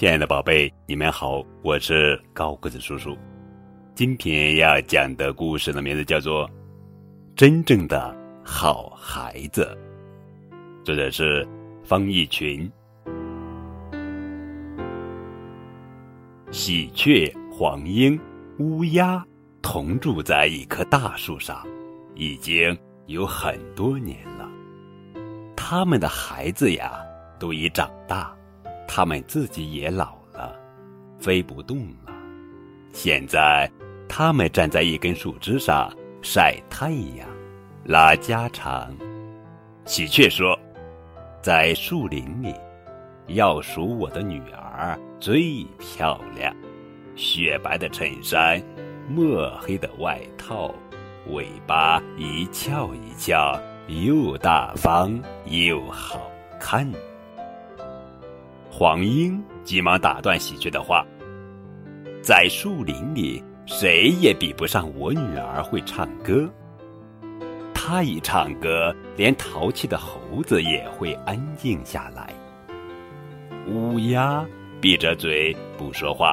亲爱的宝贝，你们好，我是高个子叔叔。今天要讲的故事的名字叫做《真正的好孩子》，作者是方逸群。喜鹊、黄莺、乌鸦同住在一棵大树上，已经有很多年了。他们的孩子呀，都已长大。他们自己也老了，飞不动了。现在，他们站在一根树枝上晒太阳，拉家常。喜鹊说：“在树林里，要数我的女儿最漂亮，雪白的衬衫，墨黑的外套，尾巴一翘一翘，又大方又好看。”黄莺急忙打断喜鹊的话：“在树林里，谁也比不上我女儿会唱歌。她一唱歌，连淘气的猴子也会安静下来。”乌鸦闭着嘴不说话，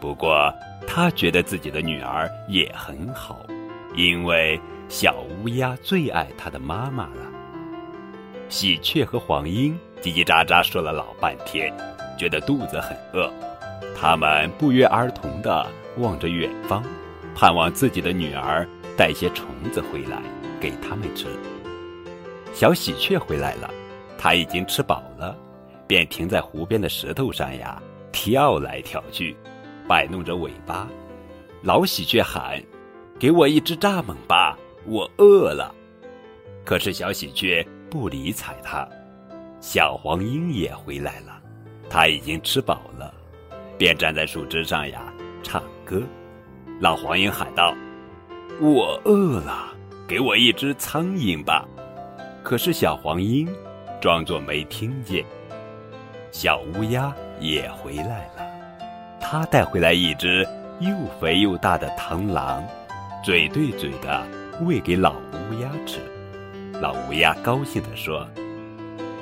不过他觉得自己的女儿也很好，因为小乌鸦最爱他的妈妈了。喜鹊和黄莺。叽叽喳喳说了老半天，觉得肚子很饿，他们不约而同地望着远方，盼望自己的女儿带些虫子回来给他们吃。小喜鹊回来了，它已经吃饱了，便停在湖边的石头上呀，跳来跳去，摆弄着尾巴。老喜鹊喊：“给我一只蚱蜢吧，我饿了。”可是小喜鹊不理睬它。小黄莺也回来了，它已经吃饱了，便站在树枝上呀唱歌。老黄莺喊道：“我饿了，给我一只苍蝇吧。”可是小黄莺装作没听见。小乌鸦也回来了，它带回来一只又肥又大的螳螂，嘴对嘴的喂给老乌鸦吃。老乌鸦高兴地说。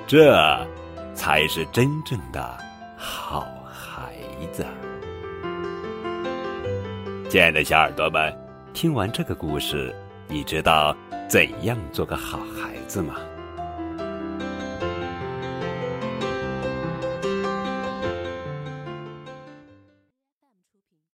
这，才是真正的好孩子。亲爱的小耳朵们，听完这个故事，你知道怎样做个好孩子吗？